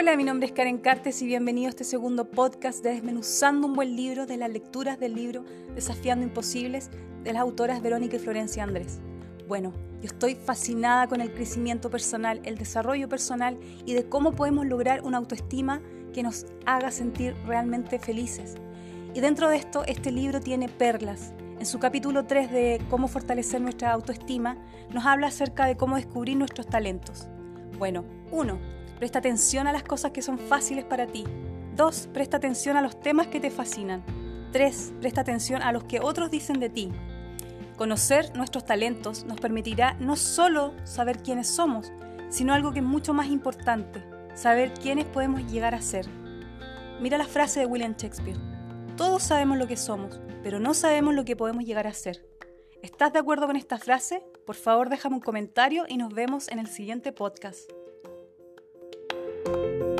Hola, mi nombre es Karen Cartes y bienvenido a este segundo podcast de Desmenuzando un buen libro de las lecturas del libro Desafiando Imposibles de las autoras Verónica y Florencia Andrés. Bueno, yo estoy fascinada con el crecimiento personal, el desarrollo personal y de cómo podemos lograr una autoestima que nos haga sentir realmente felices. Y dentro de esto, este libro tiene perlas. En su capítulo 3 de Cómo fortalecer nuestra autoestima, nos habla acerca de cómo descubrir nuestros talentos. Bueno, uno, Presta atención a las cosas que son fáciles para ti. 2. Presta atención a los temas que te fascinan. 3. Presta atención a los que otros dicen de ti. Conocer nuestros talentos nos permitirá no solo saber quiénes somos, sino algo que es mucho más importante, saber quiénes podemos llegar a ser. Mira la frase de William Shakespeare. Todos sabemos lo que somos, pero no sabemos lo que podemos llegar a ser. ¿Estás de acuerdo con esta frase? Por favor déjame un comentario y nos vemos en el siguiente podcast. Bye.